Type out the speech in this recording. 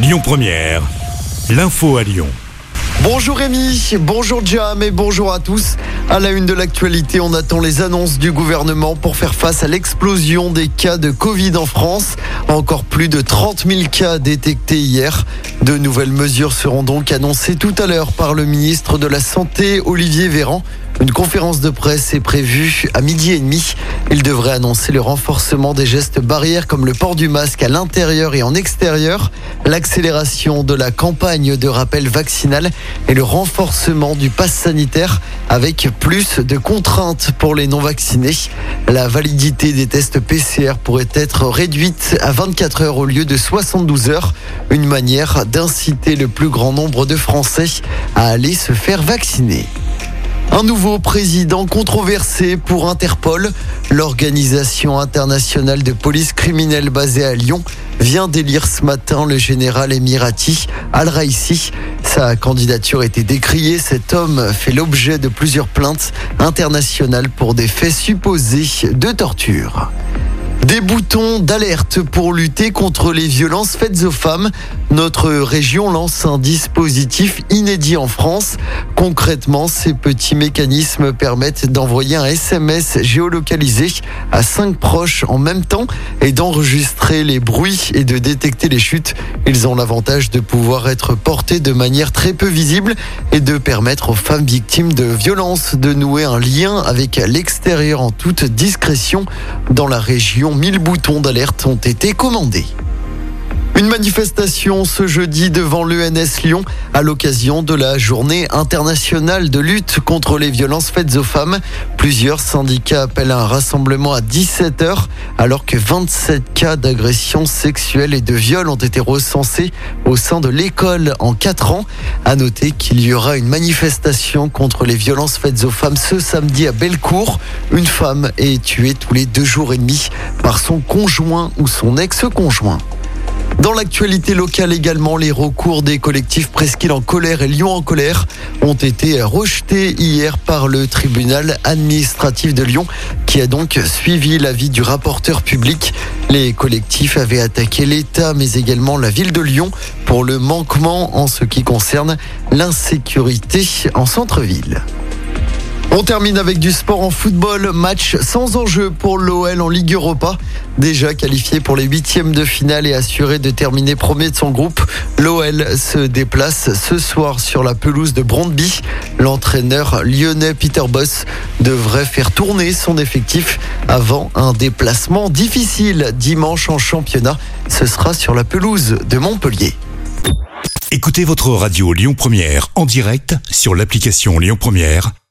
Lyon Première, l'info à Lyon. Bonjour Rémi, bonjour Jam et bonjour à tous. À la une de l'actualité, on attend les annonces du gouvernement pour faire face à l'explosion des cas de Covid en France. Encore plus de 30 000 cas détectés hier. De nouvelles mesures seront donc annoncées tout à l'heure par le ministre de la Santé, Olivier Véran. Une conférence de presse est prévue à midi et demi. Il devrait annoncer le renforcement des gestes barrières comme le port du masque à l'intérieur et en extérieur, l'accélération de la campagne de rappel vaccinal et le renforcement du pass sanitaire avec plus de contraintes pour les non-vaccinés. La validité des tests PCR pourrait être réduite à 24 heures au lieu de 72 heures, une manière d'inciter le plus grand nombre de Français à aller se faire vacciner. Un nouveau président controversé pour Interpol. L'organisation internationale de police criminelle basée à Lyon vient d'élire ce matin le général Emirati Al-Raisi. Sa candidature a été décriée. Cet homme fait l'objet de plusieurs plaintes internationales pour des faits supposés de torture. Des boutons d'alerte pour lutter contre les violences faites aux femmes. Notre région lance un dispositif inédit en France. Concrètement, ces petits mécanismes permettent d'envoyer un SMS géolocalisé à cinq proches en même temps et d'enregistrer les bruits et de détecter les chutes. Ils ont l'avantage de pouvoir être portés de manière très peu visible et de permettre aux femmes victimes de violences de nouer un lien avec l'extérieur en toute discrétion dans la région 1000 boutons d'alerte ont été commandés. Une manifestation ce jeudi devant l'ENS Lyon à l'occasion de la journée internationale de lutte contre les violences faites aux femmes. Plusieurs syndicats appellent à un rassemblement à 17h alors que 27 cas d'agression sexuelle et de viol ont été recensés au sein de l'école en 4 ans. À noter qu'il y aura une manifestation contre les violences faites aux femmes ce samedi à Bellecour. Une femme est tuée tous les deux jours et demi par son conjoint ou son ex-conjoint. Dans l'actualité locale également, les recours des collectifs Presqu'île en colère et Lyon en colère ont été rejetés hier par le tribunal administratif de Lyon qui a donc suivi l'avis du rapporteur public. Les collectifs avaient attaqué l'État mais également la ville de Lyon pour le manquement en ce qui concerne l'insécurité en centre-ville. On termine avec du sport en football. Match sans enjeu pour l'OL en Ligue Europa. Déjà qualifié pour les huitièmes de finale et assuré de terminer premier de son groupe, l'OL se déplace ce soir sur la pelouse de Brondby. L'entraîneur lyonnais Peter Boss devrait faire tourner son effectif avant un déplacement difficile dimanche en championnat. Ce sera sur la pelouse de Montpellier. Écoutez votre radio Lyon Première en direct sur l'application Lyon Première,